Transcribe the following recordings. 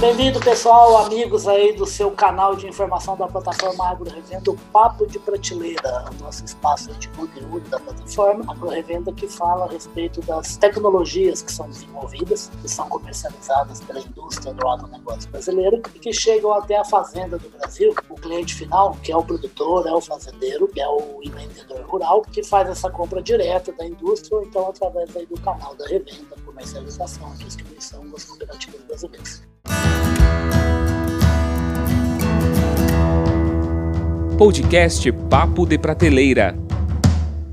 Bem-vindo, pessoal, amigos aí do seu canal de informação da plataforma Agro Revenda, o Papo de Prateleira, o nosso espaço de conteúdo da plataforma Agro Revenda que fala a respeito das tecnologias que são desenvolvidas, que são comercializadas pela indústria do agronegócio brasileiro e que chegam até a fazenda do Brasil, o cliente final, que é o produtor, é o fazendeiro, que é o empreendedor rural, que faz essa compra direta da indústria ou então através aí do canal da revenda, comercialização distribuição das cooperativas brasileiras. Podcast Papo de Prateleira.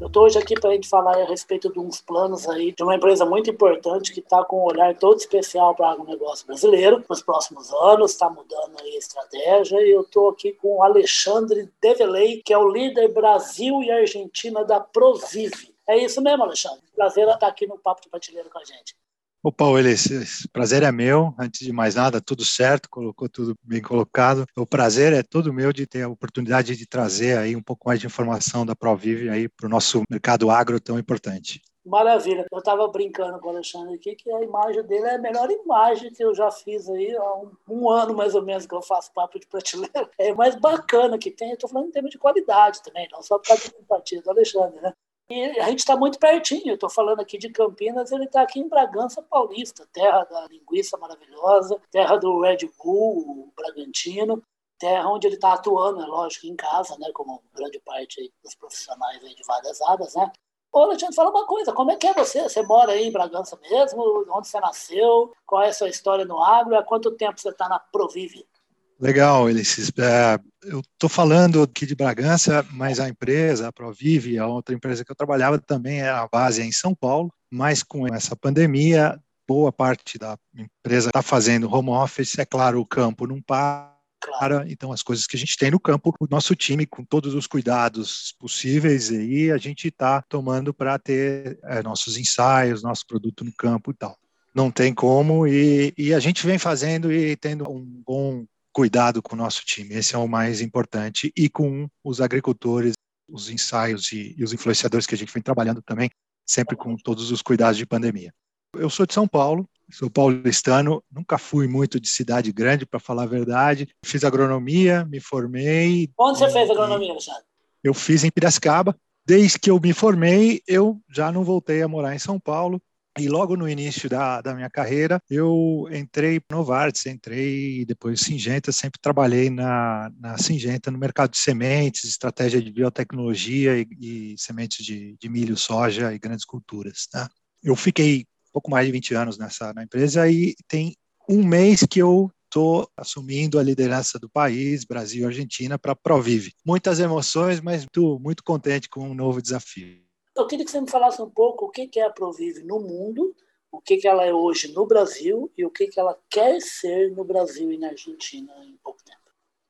Eu estou hoje aqui para a gente falar a respeito de uns planos aí de uma empresa muito importante que está com um olhar todo especial para o agronegócio brasileiro nos próximos anos, está mudando aí a estratégia e eu estou aqui com o Alexandre Develey, que é o líder Brasil e Argentina da Provive. É isso mesmo, Alexandre. Prazer estar aqui no Papo de Prateleira com a gente. Opa, Ulisses, prazer é meu. Antes de mais nada, tudo certo, colocou tudo bem colocado. O prazer é todo meu de ter a oportunidade de trazer aí um pouco mais de informação da Provive aí para o nosso mercado agro tão importante. Maravilha. Eu estava brincando com o Alexandre aqui que a imagem dele é a melhor imagem que eu já fiz aí há um, um ano mais ou menos que eu faço papo de prateleira. É mais bacana que tem. Eu estou falando em termos de qualidade também, não só por causa da simpatia do Alexandre, né? E a gente está muito pertinho. Estou falando aqui de Campinas, ele está aqui em Bragança Paulista, terra da linguiça maravilhosa, terra do Red Bull, Bragantino, terra onde ele está atuando, é lógico, em casa, né, como grande parte dos profissionais de várias áreas, né? Ô, Alexandre, fala uma coisa, como é que é você? Você mora aí em Bragança mesmo? Onde você nasceu? Qual é a sua história no agro? Há quanto tempo você está na Provive? Legal, Ulisses. É, eu estou falando aqui de Bragança, mas a empresa, a Provive, a outra empresa que eu trabalhava também era a base em São Paulo, mas com essa pandemia, boa parte da empresa está fazendo home office, é claro, o campo não para, então as coisas que a gente tem no campo, o nosso time com todos os cuidados possíveis aí a gente está tomando para ter é, nossos ensaios, nosso produto no campo e tal. Não tem como e, e a gente vem fazendo e tendo um bom cuidado com o nosso time. Esse é o mais importante. E com os agricultores, os ensaios e, e os influenciadores que a gente vem trabalhando também, sempre com todos os cuidados de pandemia. Eu sou de São Paulo, sou paulistano, nunca fui muito de cidade grande, para falar a verdade. Fiz agronomia, me formei. Onde você fez agronomia, Alexandre? Eu fiz em Piracicaba. Desde que eu me formei, eu já não voltei a morar em São Paulo. E logo no início da, da minha carreira, eu entrei no Novartis, entrei depois Singenta, sempre trabalhei na, na Singenta no mercado de sementes, estratégia de biotecnologia e, e sementes de, de, milho, soja e grandes culturas. Tá? Eu fiquei pouco mais de 20 anos nessa na empresa e tem um mês que eu estou assumindo a liderança do país, Brasil e Argentina, para a Provive. Muitas emoções, mas muito, muito contente com um novo desafio. Eu queria que você me falasse um pouco o que é a Provive no mundo, o que ela é hoje no Brasil e o que ela quer ser no Brasil e na Argentina em pouco tempo.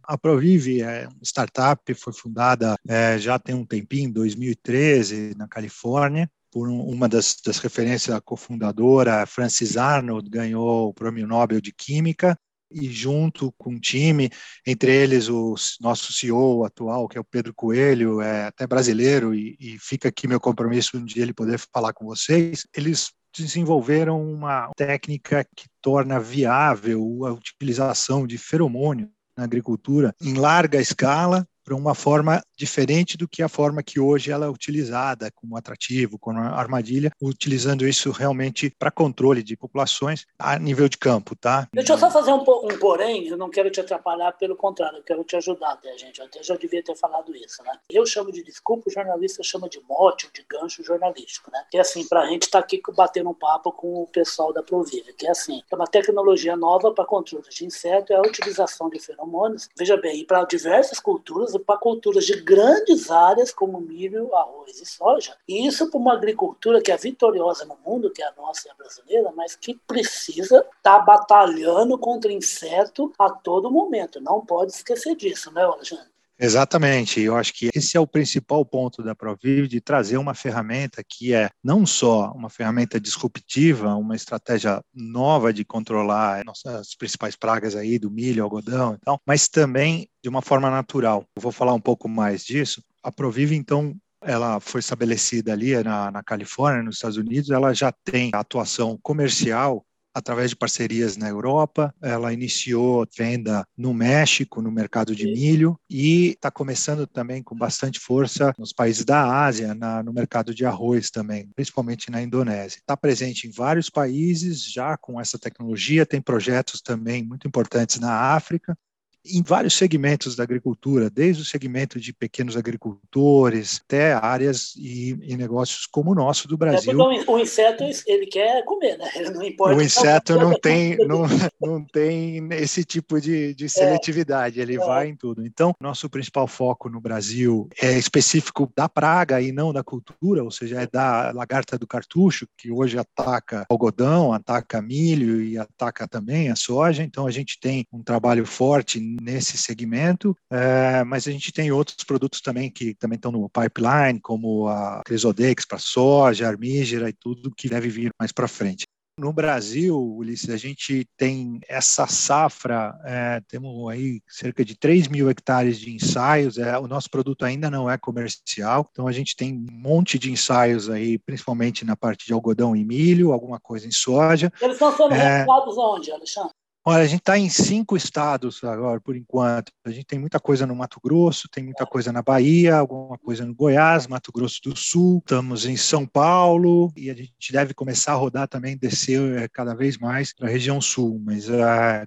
A Provive é uma startup, foi fundada é, já tem um tempinho, em 2013, na Califórnia, por uma das, das referências, a cofundadora, Francis Arnold, ganhou o Prêmio Nobel de Química, e junto com o time, entre eles o nosso CEO atual, que é o Pedro Coelho, é até brasileiro, e, e fica aqui meu compromisso um dia ele poder falar com vocês, eles desenvolveram uma técnica que torna viável a utilização de feromônio na agricultura em larga escala para uma forma diferente do que a forma que hoje ela é utilizada como atrativo, como armadilha, utilizando isso realmente para controle de populações a nível de campo, tá? Deixa eu só fazer um, um porém, eu não quero te atrapalhar, pelo contrário, eu quero te ajudar até, gente. Eu até já devia ter falado isso, né? Eu chamo de desculpa, o jornalista chama de mote de gancho jornalístico, né? Que é assim, para a gente estar tá aqui batendo um papo com o pessoal da Provive, que é assim, é uma tecnologia nova para controle de inseto, é a utilização de feromônios, veja bem, para diversas culturas para culturas de grandes áreas como milho, arroz e soja. E isso para uma agricultura que é vitoriosa no mundo, que é a nossa e a brasileira, mas que precisa estar tá batalhando contra inseto a todo momento. Não pode esquecer disso, né, Alexandre? Exatamente, eu acho que esse é o principal ponto da Proviv, de trazer uma ferramenta que é não só uma ferramenta disruptiva, uma estratégia nova de controlar nossas principais pragas aí do milho, algodão e tal, mas também de uma forma natural. Eu vou falar um pouco mais disso. A Proviv, então, ela foi estabelecida ali na, na Califórnia, nos Estados Unidos, ela já tem atuação comercial através de parcerias na Europa. Ela iniciou venda no México, no mercado de milho, e está começando também com bastante força nos países da Ásia, na, no mercado de arroz também, principalmente na Indonésia. Está presente em vários países já com essa tecnologia, tem projetos também muito importantes na África em vários segmentos da agricultura, desde o segmento de pequenos agricultores até áreas e, e negócios como o nosso do é, Brasil. É o inseto ele quer comer, né? Ele não importa. O inseto não tem, não, não tem esse tipo de, de é. seletividade, ele é. vai em tudo. Então, nosso principal foco no Brasil é específico da praga e não da cultura, ou seja, é da lagarta do cartucho, que hoje ataca algodão, ataca milho e ataca também a soja. Então, a gente tem um trabalho forte nesse segmento, é, mas a gente tem outros produtos também que também estão no pipeline, como a Crisodex para soja, armígera e tudo que deve vir mais para frente. No Brasil, Ulisses, a gente tem essa safra, é, temos aí cerca de 3 mil hectares de ensaios, é, o nosso produto ainda não é comercial, então a gente tem um monte de ensaios aí, principalmente na parte de algodão e milho, alguma coisa em soja. Eles estão sendo é, onde, Alexandre? Olha, a gente está em cinco estados agora, por enquanto. A gente tem muita coisa no Mato Grosso, tem muita coisa na Bahia, alguma coisa no Goiás, Mato Grosso do Sul. Estamos em São Paulo e a gente deve começar a rodar também, descer é, cada vez mais para a região sul. Mas uh,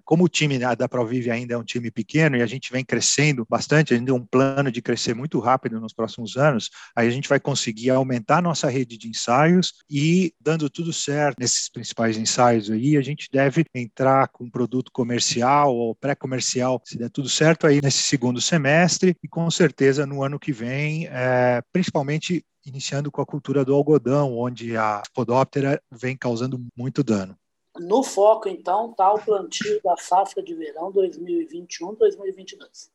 como o time da Provive ainda é um time pequeno e a gente vem crescendo bastante, a gente tem um plano de crescer muito rápido nos próximos anos, aí a gente vai conseguir aumentar nossa rede de ensaios e, dando tudo certo nesses principais ensaios aí, a gente deve entrar com produtos produto comercial ou pré-comercial, se der tudo certo, aí nesse segundo semestre e com certeza no ano que vem, é, principalmente iniciando com a cultura do algodão, onde a podóptera vem causando muito dano. No foco, então, está o plantio da safra de verão 2021-2022.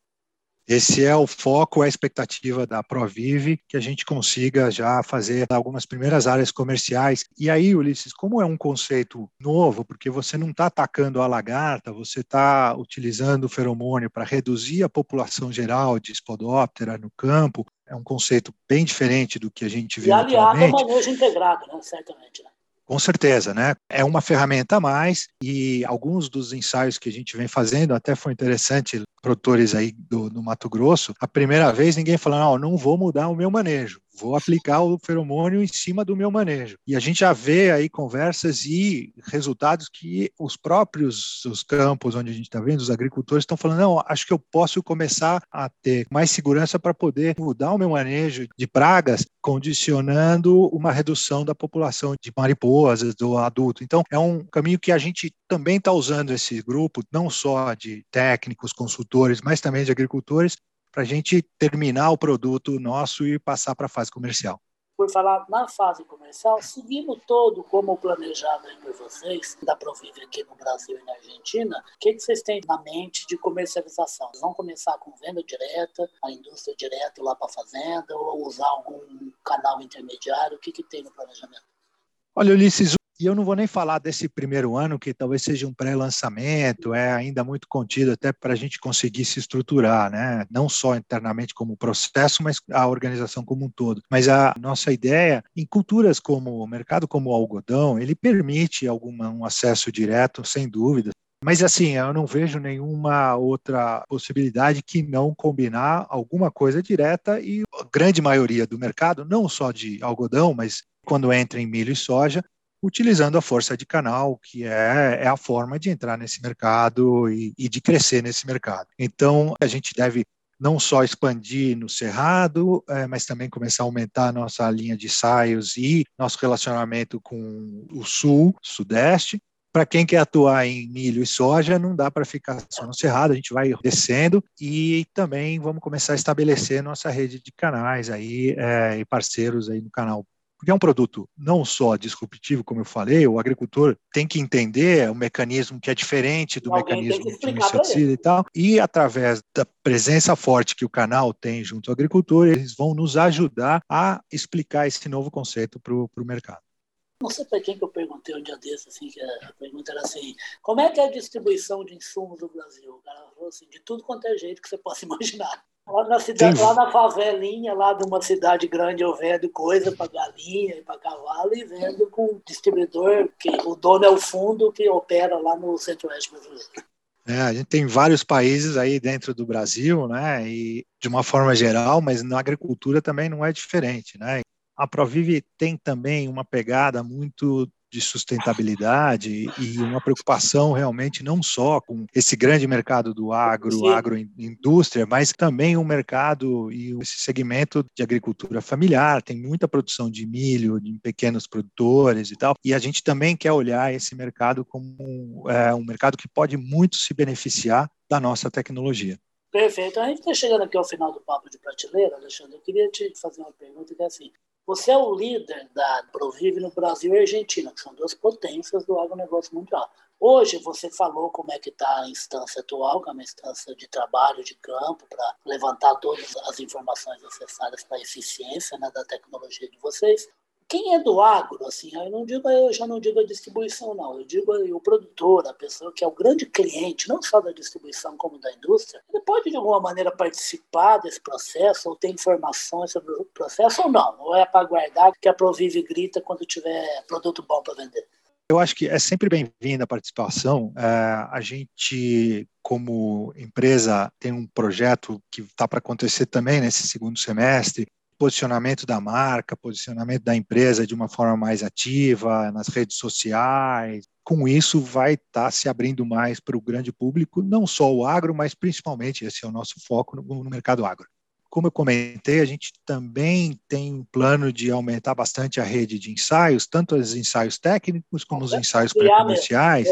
Esse é o foco, a expectativa da Provive, que a gente consiga já fazer algumas primeiras áreas comerciais. E aí, Ulisses, como é um conceito novo, porque você não está atacando a lagarta, você está utilizando o feromônio para reduzir a população geral de espodóptera no campo, é um conceito bem diferente do que a gente vê e aliado atualmente. ao manejo integrado, né? certamente. Né? Com certeza, né? É uma ferramenta a mais e alguns dos ensaios que a gente vem fazendo, até foi interessante, produtores aí do, do Mato Grosso, a primeira vez ninguém falou, não, não vou mudar o meu manejo vou aplicar o feromônio em cima do meu manejo. E a gente já vê aí conversas e resultados que os próprios os campos onde a gente está vendo, os agricultores estão falando, não, acho que eu posso começar a ter mais segurança para poder mudar o meu manejo de pragas, condicionando uma redução da população de mariposas do adulto. Então, é um caminho que a gente também está usando esse grupo, não só de técnicos, consultores, mas também de agricultores, para a gente terminar o produto nosso e passar para a fase comercial. Por falar na fase comercial, seguindo todo como planejado aí por vocês, da Provive aqui no Brasil e na Argentina, o que, que vocês têm na mente de comercialização? Vocês vão começar com venda direta, a indústria direta lá para a fazenda, ou usar algum canal intermediário? O que, que tem no planejamento? Olha, Ulisses, e eu não vou nem falar desse primeiro ano, que talvez seja um pré-lançamento, é ainda muito contido até para a gente conseguir se estruturar, né? não só internamente como processo, mas a organização como um todo. Mas a nossa ideia, em culturas como o mercado como o algodão, ele permite alguma, um acesso direto, sem dúvida, mas assim, eu não vejo nenhuma outra possibilidade que não combinar alguma coisa direta e a grande maioria do mercado, não só de algodão, mas quando entra em milho e soja, utilizando a força de canal, que é, é a forma de entrar nesse mercado e, e de crescer nesse mercado. Então, a gente deve não só expandir no Cerrado, é, mas também começar a aumentar a nossa linha de ensaios e nosso relacionamento com o Sul, Sudeste. Para quem quer atuar em milho e soja, não dá para ficar só no Cerrado, a gente vai descendo e também vamos começar a estabelecer nossa rede de canais aí é, e parceiros aí no canal porque é um produto não só disruptivo, como eu falei, o agricultor tem que entender o mecanismo que é diferente do Alguém mecanismo de inseticida e tal, e através da presença forte que o canal tem junto ao agricultor, eles vão nos ajudar a explicar esse novo conceito para o mercado. Não sei para quem que eu perguntei um dia desse, assim, que a pergunta era assim, como é que é a distribuição de insumos do Brasil? O cara falou assim, de tudo quanto é jeito que você possa imaginar. Lá na, cidade, lá na favelinha, lá de uma cidade grande, eu vendo coisa para galinha e para cavalo e vendo com um distribuidor, que o dono é o fundo que opera lá no centro-oeste brasileiro. É, a gente tem vários países aí dentro do Brasil, né? E de uma forma geral, mas na agricultura também não é diferente, né? A Provive tem também uma pegada muito de sustentabilidade e uma preocupação realmente não só com esse grande mercado do agro, agroindústria, mas também o um mercado e esse segmento de agricultura familiar. Tem muita produção de milho, de pequenos produtores e tal. E a gente também quer olhar esse mercado como é, um mercado que pode muito se beneficiar da nossa tecnologia. Perfeito. A gente está chegando aqui ao final do papo de prateleira, Alexandre. Eu queria te fazer uma pergunta que é assim: você é o líder da Provive no Brasil e Argentina, que são duas potências do agronegócio mundial. Hoje você falou como é que está a instância atual, que é uma instância de trabalho de campo para levantar todas as informações necessárias para a eficiência né, da tecnologia de vocês. Quem é do agro, assim, eu não digo, eu já não digo a distribuição, não. Eu digo o produtor, a pessoa que é o grande cliente, não só da distribuição como da indústria, ele pode de alguma maneira participar desse processo ou ter informações sobre o processo ou não? Ou é para guardar que a Provive grita quando tiver produto bom para vender? Eu acho que é sempre bem-vinda a participação. É, a gente, como empresa, tem um projeto que está para acontecer também nesse segundo semestre, posicionamento da marca, posicionamento da empresa de uma forma mais ativa nas redes sociais. Com isso, vai estar tá se abrindo mais para o grande público, não só o agro, mas principalmente esse é o nosso foco no, no mercado agro. Como eu comentei, a gente também tem um plano de aumentar bastante a rede de ensaios, tanto os ensaios técnicos como os ensaios pré-comerciais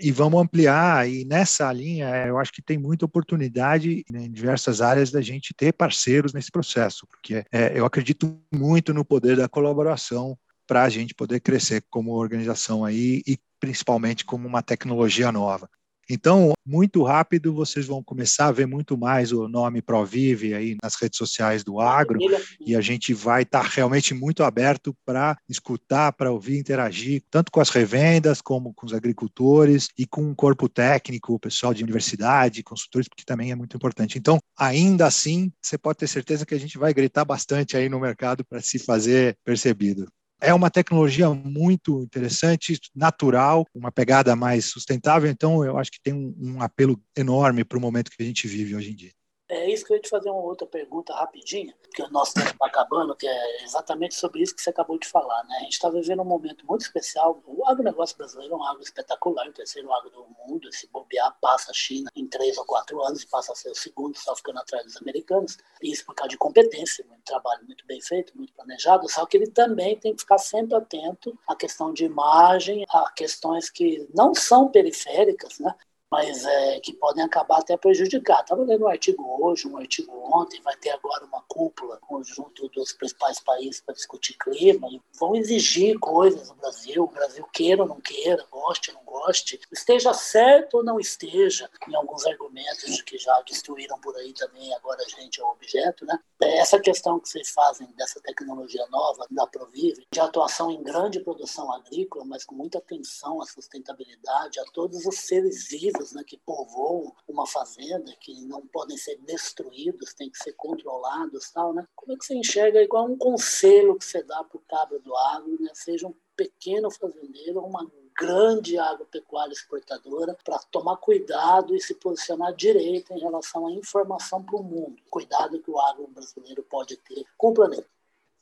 e vamos ampliar. E nessa linha, eu acho que tem muita oportunidade né, em diversas áreas da gente ter parceiros nesse processo, porque é, eu acredito muito no poder da colaboração para a gente poder crescer como organização aí e principalmente como uma tecnologia nova. Então, muito rápido, vocês vão começar a ver muito mais o nome Provive aí nas redes sociais do agro, e a gente vai estar tá realmente muito aberto para escutar, para ouvir, interagir, tanto com as revendas, como com os agricultores e com o corpo técnico, o pessoal de universidade, consultores, porque também é muito importante. Então, ainda assim, você pode ter certeza que a gente vai gritar bastante aí no mercado para se fazer percebido. É uma tecnologia muito interessante, natural, uma pegada mais sustentável, então eu acho que tem um, um apelo enorme para o momento que a gente vive hoje em dia. É isso que eu ia te fazer uma outra pergunta rapidinha, porque o nosso tempo está acabando, que é exatamente sobre isso que você acabou de falar. Né? A gente está vivendo um momento muito especial. O agronegócio brasileiro é um agro espetacular, o terceiro agro do mundo. Se bobear, passa a China em três ou quatro anos e passa a ser o segundo, só ficando atrás dos americanos. Isso por causa de competência, muito trabalho muito bem feito, muito planejado. Só que ele também tem que ficar sempre atento à questão de imagem, a questões que não são periféricas, né? Mas é, que podem acabar até prejudicar. Estava lendo um artigo hoje, um artigo ontem, vai ter agora uma cúpula conjunto dos principais países para discutir clima vão exigir coisas no Brasil, o Brasil queira ou não queira, goste ou não goste, esteja certo ou não esteja, em alguns argumentos que já destruíram por aí também, agora a gente é o objeto, né? É essa questão que vocês fazem dessa tecnologia nova da Provive, de atuação em grande produção agrícola, mas com muita atenção à sustentabilidade, a todos os seres vivos né, que povoam uma fazenda, que não podem ser destruídos, têm que ser controlados, tal, né? Como é que você enxerga igual um conselho que você dá para o cabra do agro, né? Seja um pequeno fazendeiro uma grande agropecuária exportadora para tomar cuidado e se posicionar direito em relação à informação para o mundo. Cuidado que o agro brasileiro pode ter com o planeta.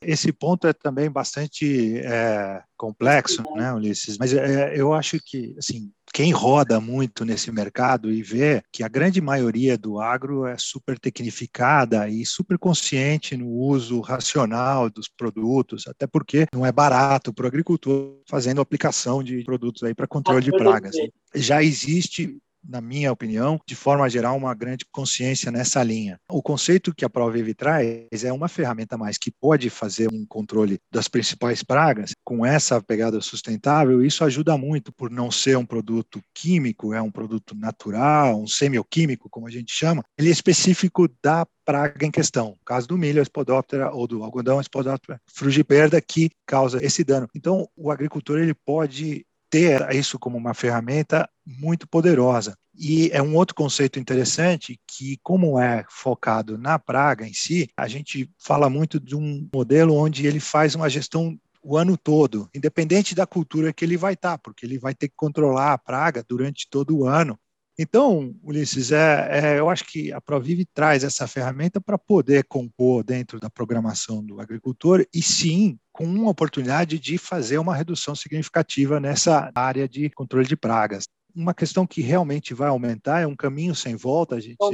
Esse ponto é também bastante é, complexo, né, Ulisses? Mas é, eu acho que, assim, quem roda muito nesse mercado e vê que a grande maioria do agro é super tecnificada e super consciente no uso racional dos produtos, até porque não é barato para o agricultor fazendo aplicação de produtos aí para controle de pragas. Já existe na minha opinião, de forma geral, uma grande consciência nessa linha. O conceito que a ProVive traz é uma ferramenta mais que pode fazer um controle das principais pragas com essa pegada sustentável. Isso ajuda muito por não ser um produto químico, é um produto natural, um semioquímico, como a gente chama. Ele é específico da praga em questão. No caso do milho, a espodóptera, ou do algodão, a espodóptera frugiperda, que causa esse dano. Então, o agricultor ele pode ter isso como uma ferramenta muito poderosa. E é um outro conceito interessante que, como é focado na praga em si, a gente fala muito de um modelo onde ele faz uma gestão o ano todo, independente da cultura que ele vai estar, tá, porque ele vai ter que controlar a praga durante todo o ano. Então, Ulisses, é, é, eu acho que a Provive traz essa ferramenta para poder compor dentro da programação do agricultor e sim com uma oportunidade de fazer uma redução significativa nessa área de controle de pragas uma questão que realmente vai aumentar, é um caminho sem volta, a gente é um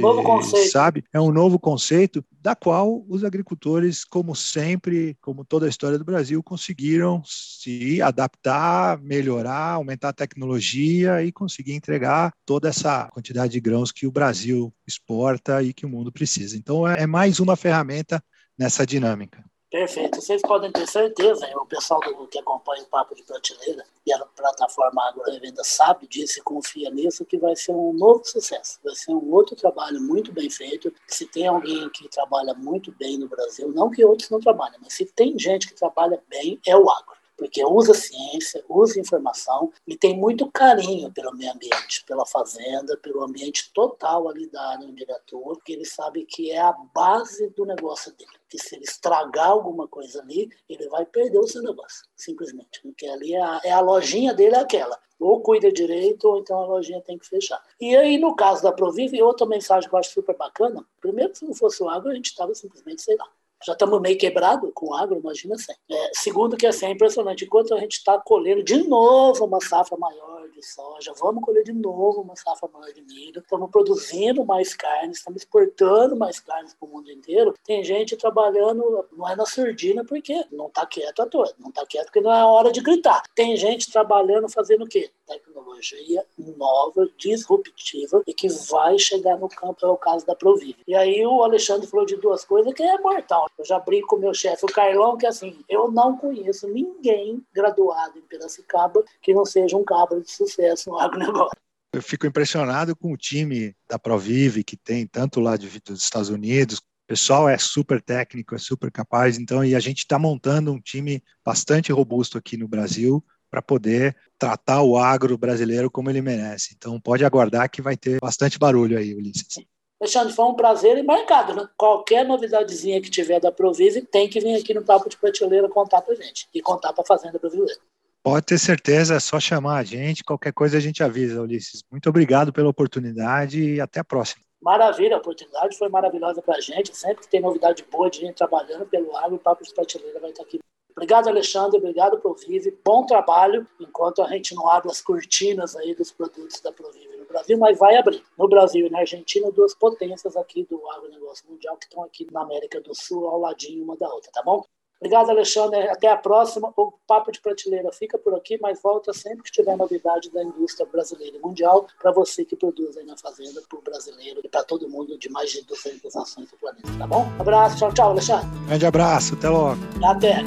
sabe, é um novo conceito da qual os agricultores, como sempre, como toda a história do Brasil, conseguiram se adaptar, melhorar, aumentar a tecnologia e conseguir entregar toda essa quantidade de grãos que o Brasil exporta e que o mundo precisa. Então, é, é mais uma ferramenta nessa dinâmica. Perfeito. Vocês podem ter certeza, o pessoal do, que acompanha o Papo de Prateleira e a plataforma Agro sabe disso e confia nisso, que vai ser um novo sucesso. Vai ser um outro trabalho muito bem feito. Se tem alguém que trabalha muito bem no Brasil, não que outros não trabalhem, mas se tem gente que trabalha bem, é o agro porque usa ciência, usa informação e tem muito carinho pelo meio ambiente, pela fazenda, pelo ambiente total ali da área onde ele atua, porque ele sabe que é a base do negócio dele. Que se ele estragar alguma coisa ali, ele vai perder o seu negócio, simplesmente. Porque ali é a, é a lojinha dele é aquela. Ou cuida direito, ou então a lojinha tem que fechar. E aí, no caso da Provive, outra mensagem que eu acho super bacana: primeiro, se não fosse o agro, a gente estava simplesmente, sei lá, já estamos meio quebrado com agro, imagina assim. É, segundo que assim, é impressionante, enquanto a gente está colhendo de novo uma safra maior de soja, vamos colher de novo uma safra maior de milho, estamos produzindo mais carne, estamos exportando mais carnes para o mundo inteiro, tem gente trabalhando, não é na surdina porque não está quieto à toa, não está quieto porque não é hora de gritar. Tem gente trabalhando fazendo o quê? Tecnologia nova, disruptiva e que vai chegar no campo, é o caso da Provive. E aí o Alexandre falou de duas coisas que é mortal. Eu já brinco com o meu chefe, o Carlão, que assim, eu não conheço ninguém graduado em Piracicaba que não seja um cabra de sucesso no agronegócio. Eu fico impressionado com o time da Provive, que tem tanto lá de, dos Estados Unidos, o pessoal é super técnico, é super capaz, então, e a gente está montando um time bastante robusto aqui no Brasil para poder tratar o agro brasileiro como ele merece. Então, pode aguardar que vai ter bastante barulho aí, Ulisses. Alexandre, foi um prazer embarcado, né? Qualquer novidadezinha que tiver da Provise tem que vir aqui no Papo de Prateleira contar pra gente e contar pra Fazenda Brasileira. Pode ter certeza, é só chamar a gente, qualquer coisa a gente avisa, Ulisses. Muito obrigado pela oportunidade e até a próxima. Maravilha, a oportunidade foi maravilhosa pra gente. Sempre que tem novidade boa de gente trabalhando pelo agro, o Papo de Prateleira vai estar aqui. Obrigado, Alexandre. Obrigado, Provive. Bom trabalho, enquanto a gente não abre as cortinas aí dos produtos da Provive Brasil, mas vai abrir. No Brasil e na Argentina, duas potências aqui do agronegócio mundial que estão aqui na América do Sul, ao ladinho uma da outra, tá bom? Obrigado, Alexandre. Até a próxima. O Papo de Prateleira fica por aqui, mas volta sempre que tiver novidade da indústria brasileira e mundial para você que produz aí na fazenda, para o brasileiro e para todo mundo de mais de 200 nações do planeta, tá bom? Abraço, tchau, tchau, Alexandre. Grande abraço, até logo. Até.